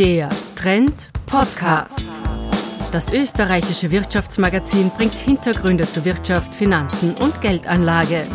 Der Trend Podcast. Das österreichische Wirtschaftsmagazin bringt Hintergründe zu Wirtschaft, Finanzen und Geldanlage.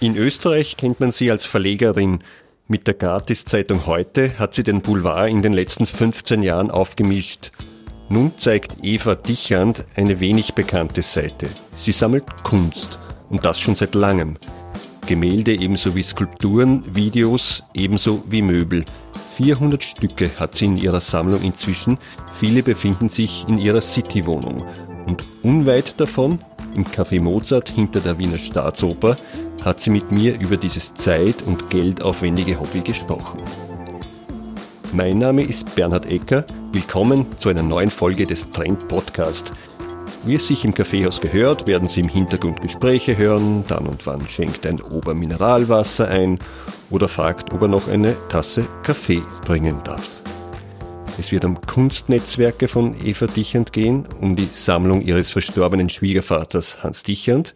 In Österreich kennt man sie als Verlegerin. Mit der Gratiszeitung heute hat sie den Boulevard in den letzten 15 Jahren aufgemischt. Nun zeigt Eva Dichand eine wenig bekannte Seite. Sie sammelt Kunst und das schon seit langem. Gemälde ebenso wie Skulpturen, Videos ebenso wie Möbel. 400 Stücke hat sie in ihrer Sammlung inzwischen, viele befinden sich in ihrer City-Wohnung. Und unweit davon, im Café Mozart hinter der Wiener Staatsoper, hat sie mit mir über dieses zeit- und geldaufwendige Hobby gesprochen. Mein Name ist Bernhard Ecker. Willkommen zu einer neuen Folge des Trend Podcast. Wie es sich im Kaffeehaus gehört, werden Sie im Hintergrund Gespräche hören, dann und wann schenkt ein Ober Mineralwasser ein oder fragt, ob er noch eine Tasse Kaffee bringen darf. Es wird um Kunstnetzwerke von Eva Dichand gehen, um die Sammlung ihres verstorbenen Schwiegervaters Hans Dichand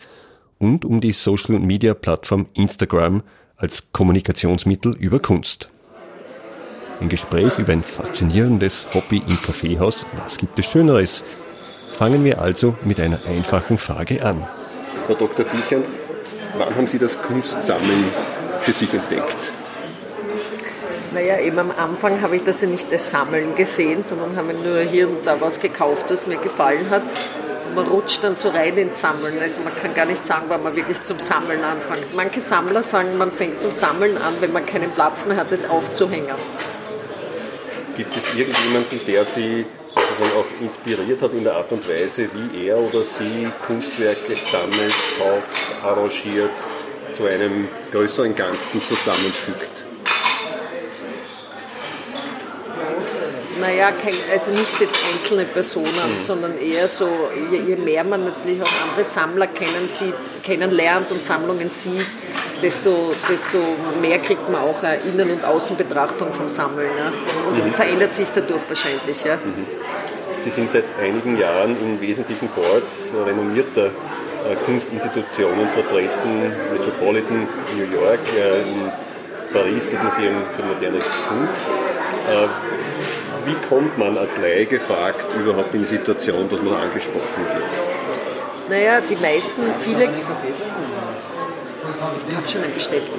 und um die Social-Media-Plattform Instagram als Kommunikationsmittel über Kunst. Ein Gespräch über ein faszinierendes Hobby im Kaffeehaus. Was gibt es Schöneres? Fangen wir also mit einer einfachen Frage an. Frau Dr. Dichand, wann haben Sie das Kunstsammeln für sich entdeckt? Naja, eben am Anfang habe ich das ja nicht als Sammeln gesehen, sondern habe nur hier und da was gekauft, das mir gefallen hat. Und man rutscht dann so rein ins Sammeln. Also man kann gar nicht sagen, wann man wirklich zum Sammeln anfängt. Manche Sammler sagen, man fängt zum Sammeln an, wenn man keinen Platz mehr hat, es aufzuhängen. Gibt es irgendjemanden, der Sie sozusagen auch inspiriert hat in der Art und Weise, wie er oder sie Kunstwerke sammelt, kauft, arrangiert, zu einem größeren Ganzen zusammenfügt? Naja, kein, also nicht jetzt einzelne Personen, mhm. sondern eher so, je, je, mehr man natürlich auch andere Sammler kennen, sie, kennenlernt und Sammlungen sieht, desto, desto mehr kriegt man auch eine Innen- und Außenbetrachtung vom Sammeln. Ja? Und mhm. verändert sich dadurch wahrscheinlich. Ja? Mhm. Sie sind seit einigen Jahren in wesentlichen Boards renommierter äh, Kunstinstitutionen vertreten, Metropolitan New York, äh, in Paris das Museum für moderne Kunst. Äh, wie kommt man als Laie gefragt überhaupt in die Situation, dass man angesprochen wird? Naja, die meisten, viele ich habe schon ein Bestätigung.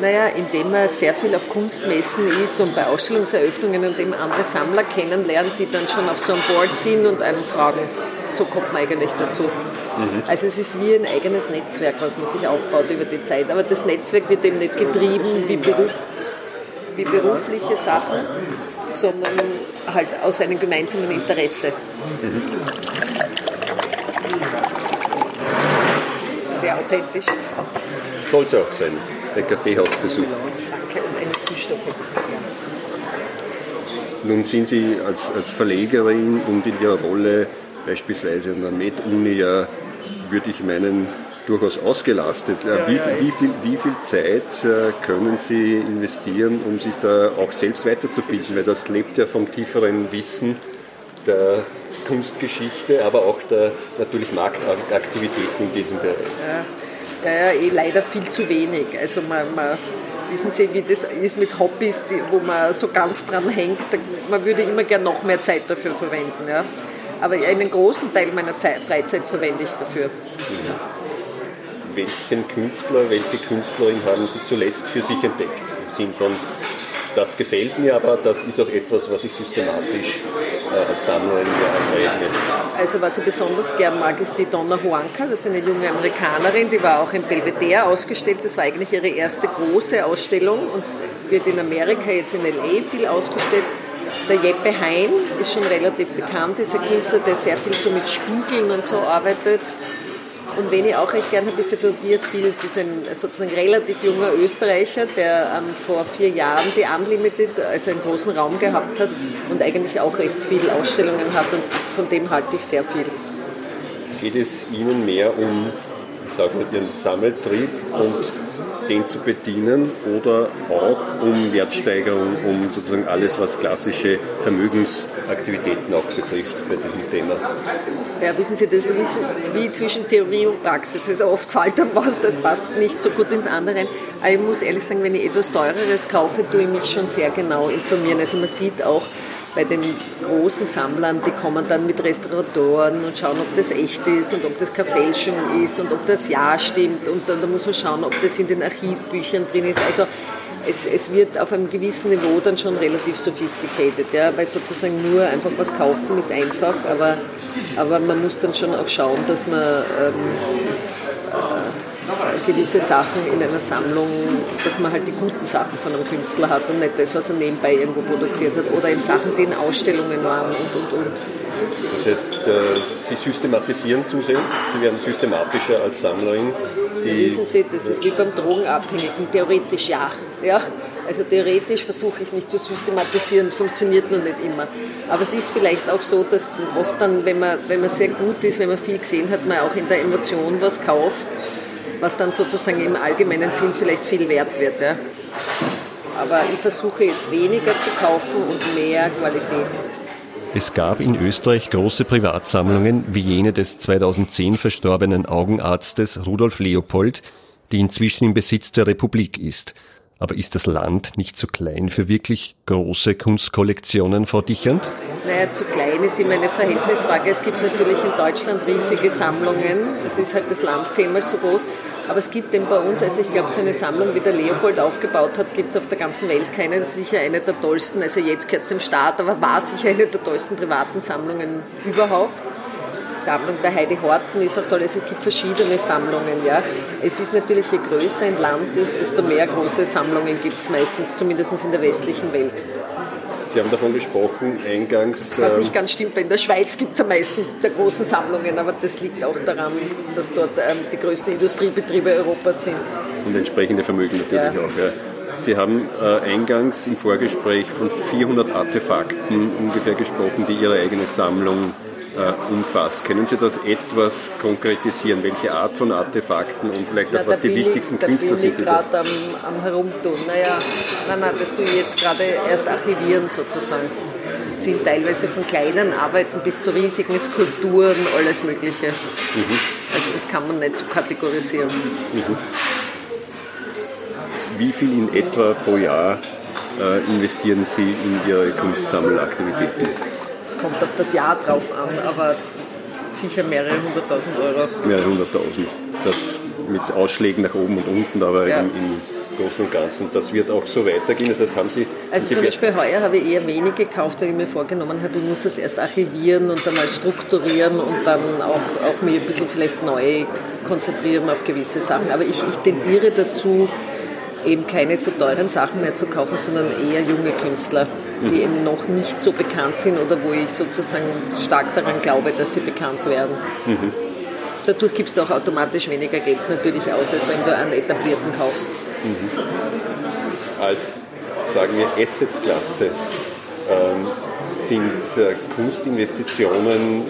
Naja, indem man sehr viel auf Kunstmessen ist und bei Ausstellungseröffnungen und eben andere Sammler kennenlernt, die dann schon auf so einem Board sind und einen fragen. So kommt man eigentlich dazu. Mhm. Also es ist wie ein eigenes Netzwerk, was man sich aufbaut über die Zeit. Aber das Netzwerk wird eben nicht getrieben wie, Beruf, wie berufliche Sachen, sondern halt aus einem gemeinsamen Interesse. Mhm. Sehr authentisch. Soll es auch sein, der Kaffeehausbesuch. Danke und eine Zustimmung. Nun sind Sie als, als Verlegerin und in Ihrer Rolle beispielsweise an der Med-Uni ja, würde ich meinen, durchaus ausgelastet. Wie, wie, viel, wie viel Zeit äh, können Sie investieren, um sich da auch selbst weiterzubilden? Weil das lebt ja vom tieferen Wissen der Kunstgeschichte, aber auch der natürlich Marktaktivitäten in diesem Bereich. Ja, ja, eh leider viel zu wenig. Also man, man wissen Sie, wie das ist mit Hobbys, die, wo man so ganz dran hängt. Man würde immer gerne noch mehr Zeit dafür verwenden. Ja. Aber einen großen Teil meiner Zeit, Freizeit verwende ich dafür. Mhm. Welchen Künstler, welche Künstlerin haben Sie zuletzt für sich entdeckt? Im Sinn von das gefällt mir, aber das ist auch etwas, was ich systematisch Sammlerin aneigne. Also was ich besonders gern mag, ist die Donna Juanca. Das ist eine junge Amerikanerin, die war auch in Belvedere ausgestellt. Das war eigentlich ihre erste große Ausstellung und wird in Amerika jetzt in L.A. viel ausgestellt. Der Jeppe Hein ist schon relativ bekannt, ist ein Künstler, der sehr viel so mit Spiegeln und so arbeitet. Und wen ich auch recht gerne habe, ist der Tobias Bils. ist ein sozusagen relativ junger Österreicher, der ähm, vor vier Jahren die Unlimited, also einen großen Raum gehabt hat und eigentlich auch recht viele Ausstellungen hat und von dem halte ich sehr viel. Geht es Ihnen mehr um, ich sage mal, Ihren Sammeltrieb und den zu bedienen oder auch um Wertsteigerung, um sozusagen alles, was klassische Vermögensaktivitäten auch betrifft bei diesem Thema? Ja, wissen Sie, das ist wie zwischen Theorie und Praxis. Also oft fällt dann was, das passt nicht so gut ins andere. Aber ich muss ehrlich sagen, wenn ich etwas Teureres kaufe, tue ich mich schon sehr genau informieren. Also man sieht auch, bei den großen Sammlern, die kommen dann mit Restauratoren und schauen, ob das echt ist und ob das keine Fälschung ist und ob das Ja stimmt. Und dann, dann muss man schauen, ob das in den Archivbüchern drin ist. Also es, es, wird auf einem gewissen Niveau dann schon relativ sophisticated, ja, weil sozusagen nur einfach was kaufen ist einfach, aber, aber man muss dann schon auch schauen, dass man ähm, gewisse Sachen in einer Sammlung, dass man halt die guten Sachen von einem Künstler hat und nicht das, was er nebenbei irgendwo produziert hat oder eben Sachen, die in Ausstellungen waren und und und. Das heißt, äh, Sie systematisieren zusehends, Sie werden systematischer als Sammlerin. Sie ja, wissen Sie, das ist wie beim Drogenabhängigen, theoretisch ja. ja. Also theoretisch versuche ich mich zu systematisieren, es funktioniert nur nicht immer. Aber es ist vielleicht auch so, dass oft dann, wenn man, wenn man sehr gut ist, wenn man viel gesehen hat, man auch in der Emotion was kauft was dann sozusagen im allgemeinen Sinn vielleicht viel wert wird. Ja. Aber ich versuche jetzt weniger zu kaufen und mehr Qualität. Es gab in Österreich große Privatsammlungen wie jene des 2010 verstorbenen Augenarztes Rudolf Leopold, die inzwischen im Besitz der Republik ist. Aber ist das Land nicht zu klein für wirklich große Kunstkollektionen, Frau Dichand? Naja, zu klein ist immer eine Verhältnisfrage. Es gibt natürlich in Deutschland riesige Sammlungen. Das ist halt das Land zehnmal so groß. Aber es gibt eben bei uns, also ich glaube, so eine Sammlung, wie der Leopold aufgebaut hat, gibt es auf der ganzen Welt keine. Das ist sicher eine der tollsten, also jetzt gehört es dem Staat, aber war sicher eine der tollsten privaten Sammlungen überhaupt. Sammlung der Heidi Horten ist auch toll. Es gibt verschiedene Sammlungen. Ja. Es ist natürlich, je größer ein Land ist, desto mehr große Sammlungen gibt es meistens, zumindest in der westlichen Welt. Sie haben davon gesprochen, eingangs. Was nicht ähm, ganz stimmt, weil in der Schweiz gibt es am meisten der großen Sammlungen, aber das liegt auch daran, dass dort ähm, die größten Industriebetriebe Europas sind. Und entsprechende Vermögen natürlich ja. auch. Ja. Sie haben äh, eingangs im Vorgespräch von 400 Artefakten ungefähr gesprochen, die Ihre eigene Sammlung äh, umfasst. Können Sie das etwas konkretisieren? Welche Art von Artefakten und vielleicht Na, auch was die wichtigsten ich, Künstler sind? Da bin ich gerade am, am Herumtun. Naja, das tue ich jetzt gerade erst archivieren sozusagen. Sind teilweise von kleinen Arbeiten bis zu riesigen Skulpturen, alles Mögliche. Mhm. Also das kann man nicht so kategorisieren. Mhm. Wie viel in etwa pro Jahr äh, investieren Sie in Ihre Kunstsammelaktivitäten? Kommt auf das Jahr drauf an, aber sicher mehrere hunderttausend Euro. Mehrere hunderttausend. Das mit Ausschlägen nach oben und unten, aber ja. im, im Großen und Ganzen. Das wird auch so weitergehen. Das heißt, haben Sie. Also Sie zum Beispiel heuer habe ich eher wenig gekauft, weil ich mir vorgenommen habe, ich muss es erst archivieren und dann mal strukturieren und dann auch, auch mir ein bisschen vielleicht neu konzentrieren auf gewisse Sachen. Aber ich, ich tendiere dazu, eben keine so teuren Sachen mehr zu kaufen, sondern eher junge Künstler, die eben noch nicht so bekannt sind oder wo ich sozusagen stark daran glaube, dass sie bekannt werden. Mhm. Dadurch gibst du auch automatisch weniger Geld natürlich aus, als wenn du einen etablierten kaufst. Mhm. Als, sagen wir, Assetklasse ähm, sind äh, Kunstinvestitionen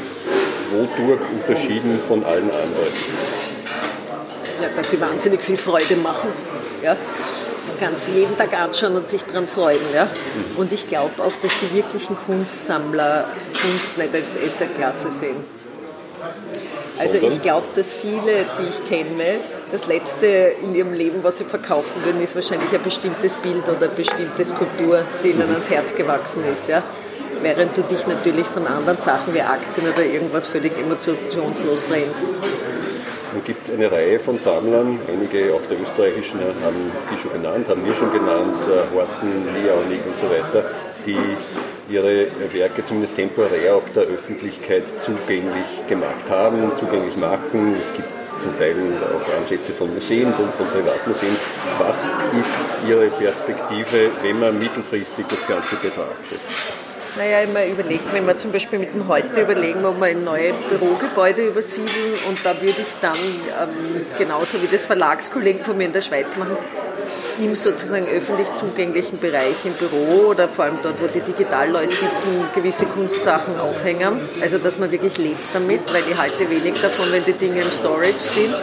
wodurch unterschieden von allen anderen? Ja, dass sie wahnsinnig viel Freude machen. Ja? Kann es jeden Tag anschauen und sich daran freuen. Ja? Und ich glaube auch, dass die wirklichen Kunstsammler Kunst nicht als Assetklasse sehen. Also ich glaube, dass viele, die ich kenne, das Letzte in ihrem Leben, was sie verkaufen würden, ist wahrscheinlich ein bestimmtes Bild oder eine bestimmte Skulptur, die ihnen ans Herz gewachsen ist. Ja? Während du dich natürlich von anderen Sachen wie Aktien oder irgendwas völlig emotionslos trennst. Dann gibt es eine Reihe von Sammlern, einige auch der österreichischen haben Sie schon genannt, haben wir schon genannt, äh, Horten, Liaonig und so weiter, die ihre Werke zumindest temporär auch der Öffentlichkeit zugänglich gemacht haben, zugänglich machen. Es gibt zum Teil auch Ansätze von Museen, von, von Privatmuseen. Was ist Ihre Perspektive, wenn man mittelfristig das Ganze betrachtet? Naja, immer überlegen, wenn wir zum Beispiel mit dem Heute überlegen, ob wir ein neues Bürogebäude übersiedeln und da würde ich dann, ähm, genauso wie das Verlagskollegen von mir in der Schweiz machen, im sozusagen öffentlich zugänglichen Bereich im Büro oder vor allem dort, wo die Digitalleute sitzen, gewisse Kunstsachen aufhängen. Also dass man wirklich lebt damit, weil ich halte wenig davon, wenn die Dinge im Storage sind.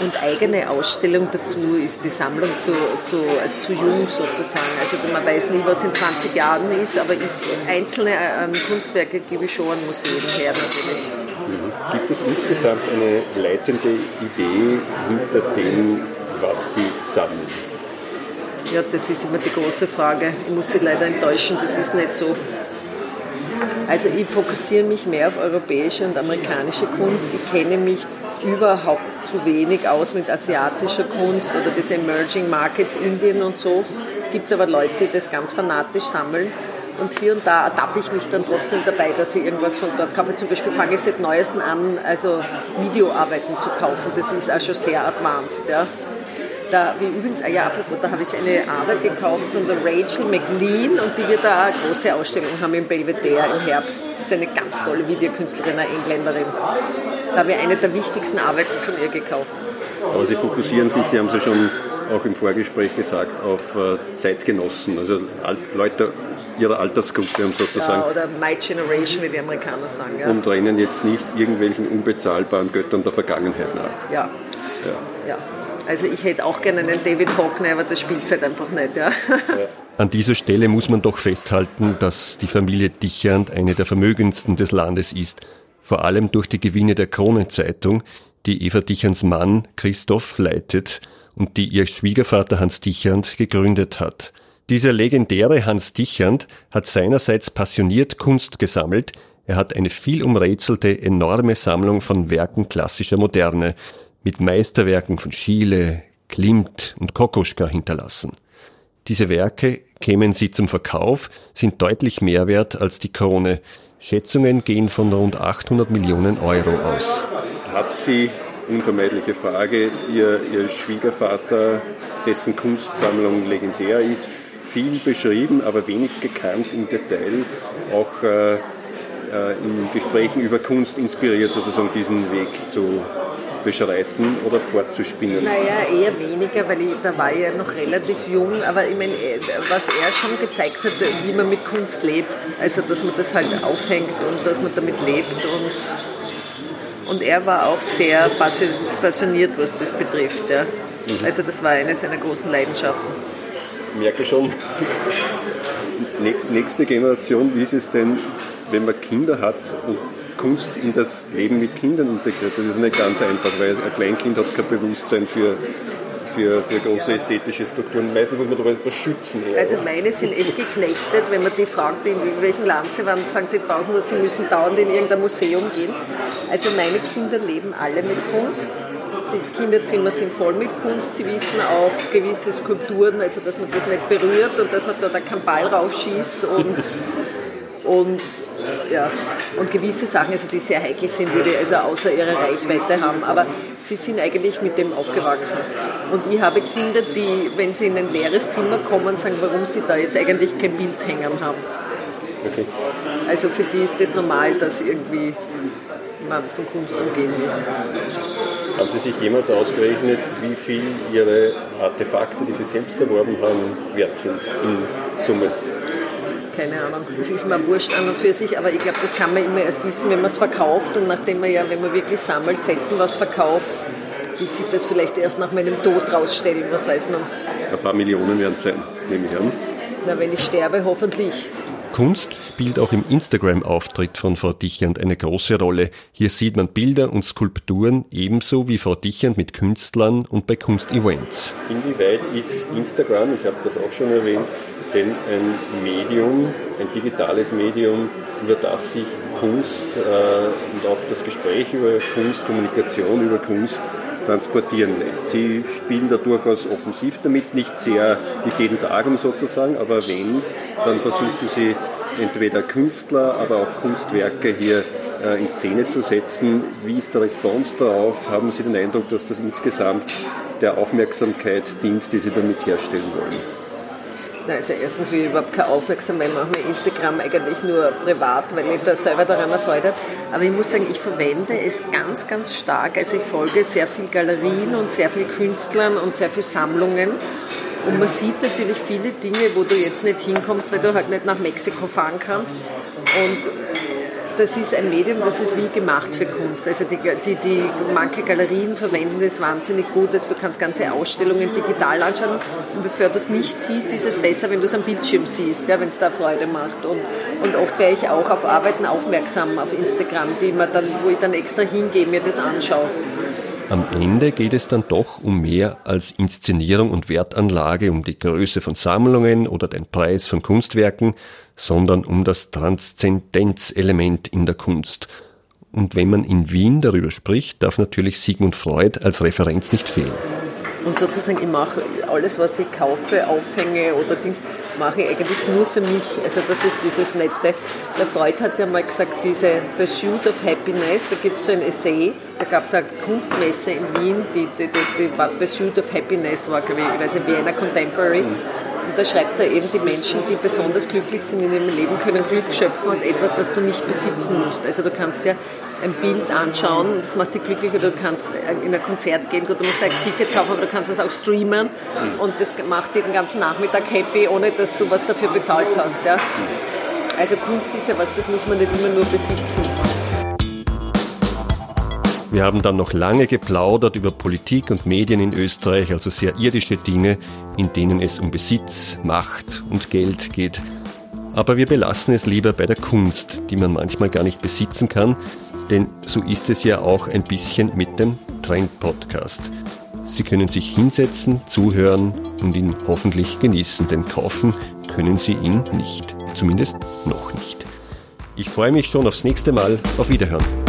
Und eigene Ausstellung dazu ist die Sammlung zu, zu, zu jung sozusagen. Also man weiß nie, was in 20 Jahren ist, aber ich, einzelne ähm, Kunstwerke gebe ich schon an Museen her natürlich. Gibt es insgesamt eine leitende Idee hinter dem, was Sie sammeln? Ja, das ist immer die große Frage. Ich muss Sie leider enttäuschen, das ist nicht so. Also ich fokussiere mich mehr auf europäische und amerikanische Kunst. Ich kenne mich überhaupt zu wenig aus mit asiatischer Kunst oder des Emerging Markets, Indien und so. Es gibt aber Leute, die das ganz fanatisch sammeln. Und hier und da ertappe ich mich dann trotzdem dabei, dass ich irgendwas von dort kaufe. Zum Beispiel fange ich seit neuestem an, also Videoarbeiten zu kaufen. Das ist also sehr advanced. Ja. Da, wie übrigens, ah ja, apropos, da habe ich eine Arbeit gekauft von der Rachel McLean und die wird da eine große Ausstellung haben im Belvedere im Herbst. Das ist eine ganz tolle Videokünstlerin, eine Engländerin. Da habe ich eine der wichtigsten Arbeiten von ihr gekauft. Aber Sie fokussieren sich, Sie haben es ja schon auch im Vorgespräch gesagt, auf äh, Zeitgenossen, also Leute ihrer Altersgruppe, um sozusagen. Ja, oder My Generation, wie die Amerikaner sagen. Ja. Und rennen jetzt nicht irgendwelchen unbezahlbaren Göttern der Vergangenheit nach. Ja. ja. ja. Also ich hätte auch gerne einen David Hockney, aber das spielt halt einfach nicht. Ja. An dieser Stelle muss man doch festhalten, dass die Familie Dichand eine der vermögendsten des Landes ist, vor allem durch die Gewinne der Kronenzeitung, die Eva Dichans Mann Christoph leitet und die ihr Schwiegervater Hans Dichand gegründet hat. Dieser legendäre Hans Dichand hat seinerseits passioniert Kunst gesammelt, er hat eine viel umrätselte, enorme Sammlung von Werken klassischer Moderne, mit Meisterwerken von Schiele, Klimt und Kokoschka hinterlassen. Diese Werke kämen sie zum Verkauf, sind deutlich mehr wert als die Krone. Schätzungen gehen von rund 800 Millionen Euro aus. Hat sie, unvermeidliche Frage, ihr, ihr Schwiegervater, dessen Kunstsammlung legendär ist, viel beschrieben, aber wenig gekannt im Detail, auch äh, äh in Gesprächen über Kunst inspiriert, sozusagen diesen Weg zu beschreiten oder fortzuspinnen? Naja, eher weniger, weil ich, da war ich ja noch relativ jung, aber ich meine, äh, was er schon gezeigt hat, wie man mit Kunst lebt, also dass man das halt aufhängt und dass man damit lebt und, und er war auch sehr passioniert, was das betrifft. Ja. Mhm. Also das war eine seiner großen Leidenschaften. Ich merke schon, nächste Generation, wie ist es denn, wenn man Kinder hat und Kunst in das Leben mit Kindern integriert. Das ist nicht ganz einfach, weil ein Kleinkind hat kein Bewusstsein für, für, für große ästhetische Strukturen. Meistens muss man darüber etwas schützen. Eher. Also meine sind echt geknechtet. Wenn man die fragt, in welchem Land sie waren, sagen sie pausenlos, sie müssen dauernd in irgendein Museum gehen. Also meine Kinder leben alle mit Kunst. Die Kinderzimmer sind voll mit Kunst. Sie wissen auch gewisse Skulpturen, also dass man das nicht berührt und dass man da keinen Ball raufschießt und und, ja, und gewisse Sachen, also die sehr heikel sind, würde also außer ihrer Reichweite haben. Aber sie sind eigentlich mit dem aufgewachsen. Und ich habe Kinder, die, wenn sie in ein leeres Zimmer kommen, sagen, warum sie da jetzt eigentlich kein Bild hängen haben. Okay. Also für die ist das normal, dass irgendwie man von Kunst umgeben ist. Haben Sie sich jemals ausgerechnet, wie viel Ihre Artefakte, die Sie selbst erworben haben, wert sind in Summe? Keine Ahnung. Das ist mir wurscht an und für sich, aber ich glaube, das kann man immer erst wissen, wenn man es verkauft und nachdem man ja, wenn man wirklich sammelt, selten was verkauft, wird sich das vielleicht erst nach meinem Tod rausstellen, was weiß man. Ein paar Millionen werden es sein, nehme ich an. Na, wenn ich sterbe, hoffentlich. Kunst spielt auch im Instagram-Auftritt von Frau Dichand eine große Rolle. Hier sieht man Bilder und Skulpturen ebenso wie Frau Dichand mit Künstlern und bei Kunstevents. Inwieweit ist Instagram, ich habe das auch schon erwähnt, denn ein Medium, ein digitales Medium, über das sich Kunst äh, und auch das Gespräch über Kunst, Kommunikation über Kunst transportieren lässt. Sie spielen da durchaus offensiv damit, nicht sehr, nicht jeden Tag um sozusagen, aber wenn, dann versuchen sie entweder Künstler, aber auch Kunstwerke hier äh, in Szene zu setzen. Wie ist der Response darauf? Haben Sie den Eindruck, dass das insgesamt der Aufmerksamkeit dient, die Sie damit herstellen wollen? Also erstens will ich überhaupt keine Aufmerksamkeit, ich mache mir Instagram eigentlich nur privat, weil ich da selber daran erfreut habe. Aber ich muss sagen, ich verwende es ganz, ganz stark. Also ich folge sehr viel Galerien und sehr viel Künstlern und sehr viel Sammlungen. Und man sieht natürlich viele Dinge, wo du jetzt nicht hinkommst, weil du halt nicht nach Mexiko fahren kannst. Und das ist ein Medium, das ist wie gemacht für Kunst. Also die, die, die manche Galerien verwenden es wahnsinnig gut. Also du kannst ganze Ausstellungen digital anschauen und bevor du es nicht siehst, ist es besser, wenn du es am Bildschirm siehst, ja, wenn es da Freude macht. Und, und oft wäre ich auch auf Arbeiten aufmerksam auf Instagram, die man dann, wo ich dann extra hingehe, mir das anschaue. Am Ende geht es dann doch um mehr als Inszenierung und Wertanlage, um die Größe von Sammlungen oder den Preis von Kunstwerken, sondern um das Transzendenzelement in der Kunst. Und wenn man in Wien darüber spricht, darf natürlich Sigmund Freud als Referenz nicht fehlen. Und sozusagen, ich mache alles, was ich kaufe, aufhänge oder Dings, mache ich eigentlich nur für mich. Also das ist dieses Nette. Der Freud hat ja mal gesagt, diese Pursuit of Happiness, da gibt es so ein Essay, da gab es eine Kunstmesse in Wien, die, die, die, die Pursuit of Happiness war, glaube ich, weiß nicht, Vienna Contemporary. Und da schreibt er eben, die Menschen, die besonders glücklich sind in ihrem Leben, können Glück schöpfen aus etwas, was du nicht besitzen musst. Also du kannst ja ein Bild anschauen, das macht dich glücklich, oder du kannst in ein Konzert gehen, gut, du musst ein Ticket kaufen, aber du kannst es auch streamen und das macht dich den ganzen Nachmittag happy, ohne dass du was dafür bezahlt hast. Ja. Also Kunst ist ja was, das muss man nicht immer nur besitzen. Wir haben dann noch lange geplaudert über Politik und Medien in Österreich, also sehr irdische Dinge, in denen es um Besitz, Macht und Geld geht. Aber wir belassen es lieber bei der Kunst, die man manchmal gar nicht besitzen kann, denn so ist es ja auch ein bisschen mit dem Trend-Podcast. Sie können sich hinsetzen, zuhören und ihn hoffentlich genießen, denn kaufen können Sie ihn nicht. Zumindest noch nicht. Ich freue mich schon aufs nächste Mal. Auf Wiederhören.